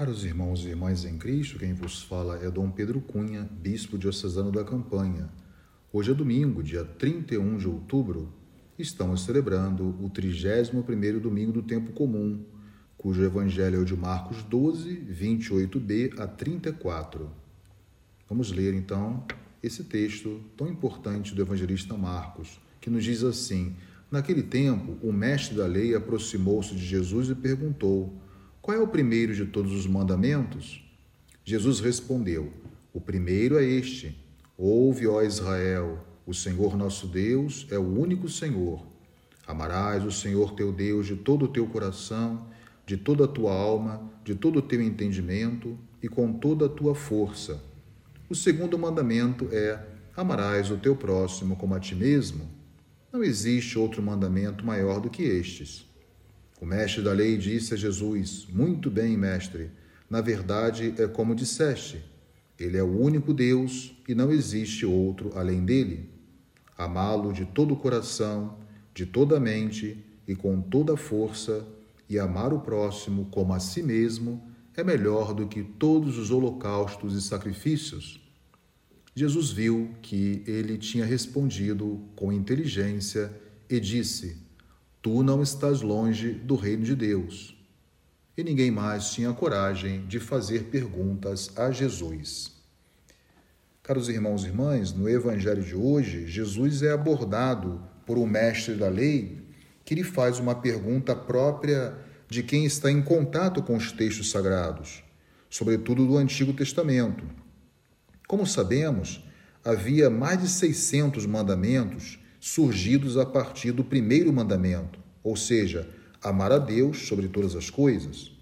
Caros irmãos e irmãs em Cristo, quem vos fala é Dom Pedro Cunha, bispo diocesano da Campanha. Hoje é domingo, dia 31 de outubro. Estamos celebrando o 31º domingo do tempo comum, cujo evangelho é o de Marcos 12, 28b a 34. Vamos ler então esse texto tão importante do evangelista Marcos, que nos diz assim: Naquele tempo, o mestre da lei aproximou-se de Jesus e perguntou: qual é o primeiro de todos os mandamentos? Jesus respondeu: O primeiro é este: Ouve, ó Israel, o Senhor nosso Deus é o único Senhor. Amarás o Senhor teu Deus de todo o teu coração, de toda a tua alma, de todo o teu entendimento e com toda a tua força. O segundo mandamento é: Amarás o teu próximo como a ti mesmo. Não existe outro mandamento maior do que estes. O mestre da lei disse a Jesus: Muito bem, mestre. Na verdade, é como disseste: Ele é o único Deus e não existe outro além dele. Amá-lo de todo o coração, de toda a mente e com toda a força, e amar o próximo como a si mesmo é melhor do que todos os holocaustos e sacrifícios. Jesus viu que ele tinha respondido com inteligência e disse: Tu não estás longe do reino de Deus. E ninguém mais tinha coragem de fazer perguntas a Jesus. Caros irmãos e irmãs, no Evangelho de hoje, Jesus é abordado por um mestre da lei que lhe faz uma pergunta própria de quem está em contato com os textos sagrados, sobretudo do Antigo Testamento. Como sabemos, havia mais de 600 mandamentos surgidos a partir do primeiro mandamento, ou seja, amar a Deus sobre todas as coisas.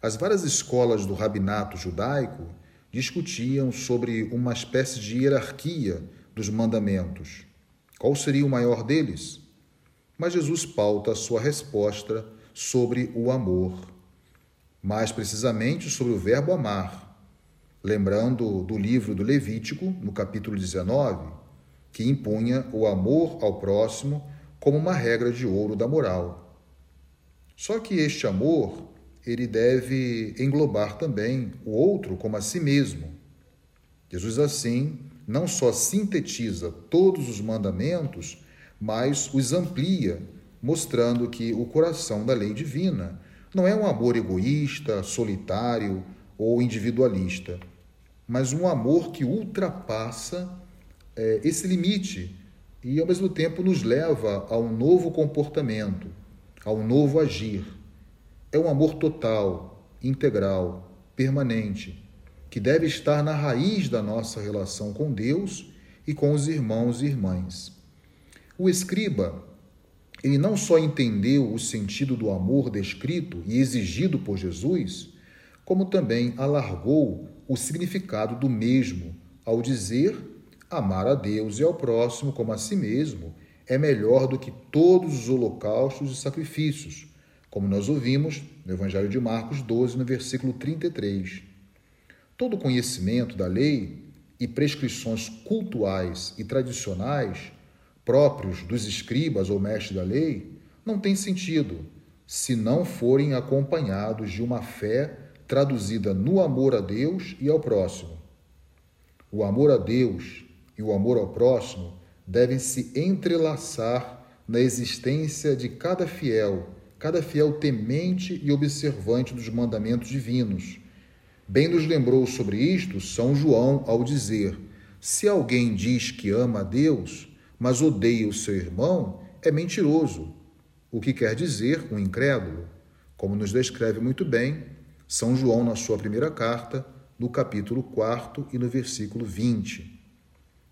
As várias escolas do rabinato judaico discutiam sobre uma espécie de hierarquia dos mandamentos. Qual seria o maior deles? Mas Jesus pauta a sua resposta sobre o amor, mais precisamente sobre o verbo amar. Lembrando do livro do Levítico, no capítulo 19, que impunha o amor ao próximo como uma regra de ouro da moral. Só que este amor, ele deve englobar também o outro como a si mesmo. Jesus assim não só sintetiza todos os mandamentos, mas os amplia, mostrando que o coração da lei divina não é um amor egoísta, solitário ou individualista, mas um amor que ultrapassa é, esse limite e, ao mesmo tempo, nos leva a um novo comportamento, a um novo agir. É um amor total, integral, permanente, que deve estar na raiz da nossa relação com Deus e com os irmãos e irmãs. O escriba, ele não só entendeu o sentido do amor descrito e exigido por Jesus, como também alargou o significado do mesmo ao dizer Amar a Deus e ao próximo como a si mesmo é melhor do que todos os holocaustos e sacrifícios, como nós ouvimos no Evangelho de Marcos 12, no versículo 33. Todo conhecimento da lei e prescrições cultuais e tradicionais próprios dos escribas ou mestres da lei não tem sentido se não forem acompanhados de uma fé traduzida no amor a Deus e ao próximo. O amor a Deus e o amor ao próximo devem se entrelaçar na existência de cada fiel, cada fiel temente e observante dos mandamentos divinos. Bem nos lembrou sobre isto São João ao dizer: Se alguém diz que ama a Deus, mas odeia o seu irmão, é mentiroso. O que quer dizer um incrédulo? Como nos descreve muito bem São João na sua primeira carta, no capítulo 4 e no versículo 20.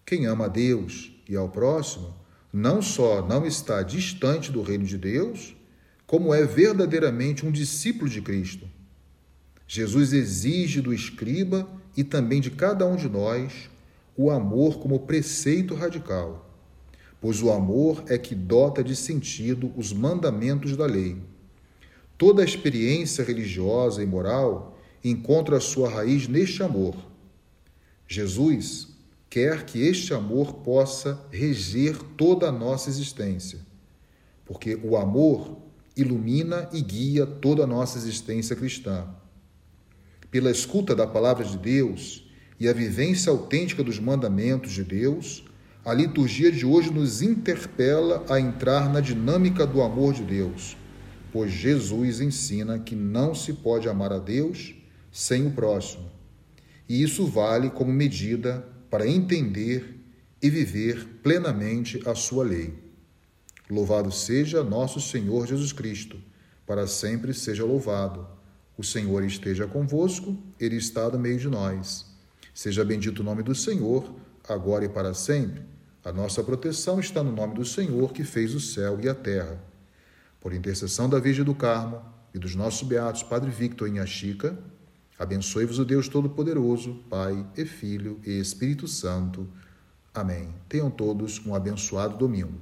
Quem ama a Deus e ao próximo não só não está distante do reino de Deus, como é verdadeiramente um discípulo de Cristo. Jesus exige do escriba e também de cada um de nós o amor como preceito radical, pois o amor é que dota de sentido os mandamentos da lei. Toda experiência religiosa e moral encontra sua raiz neste amor. Jesus quer que este amor possa reger toda a nossa existência. Porque o amor ilumina e guia toda a nossa existência cristã. pela escuta da palavra de Deus e a vivência autêntica dos mandamentos de Deus, a liturgia de hoje nos interpela a entrar na dinâmica do amor de Deus, pois Jesus ensina que não se pode amar a Deus sem o próximo. E isso vale como medida para entender e viver plenamente a sua lei. Louvado seja nosso Senhor Jesus Cristo, para sempre seja louvado. O Senhor esteja convosco, Ele está no meio de nós. Seja bendito o nome do Senhor, agora e para sempre. A nossa proteção está no nome do Senhor que fez o céu e a terra. Por intercessão da Virgem do Carmo e dos nossos beatos Padre Victor e Chica, abençoe-vos o Deus Todo-Poderoso, Pai e Filho e Espírito Santo. Amém. Tenham todos um abençoado domingo.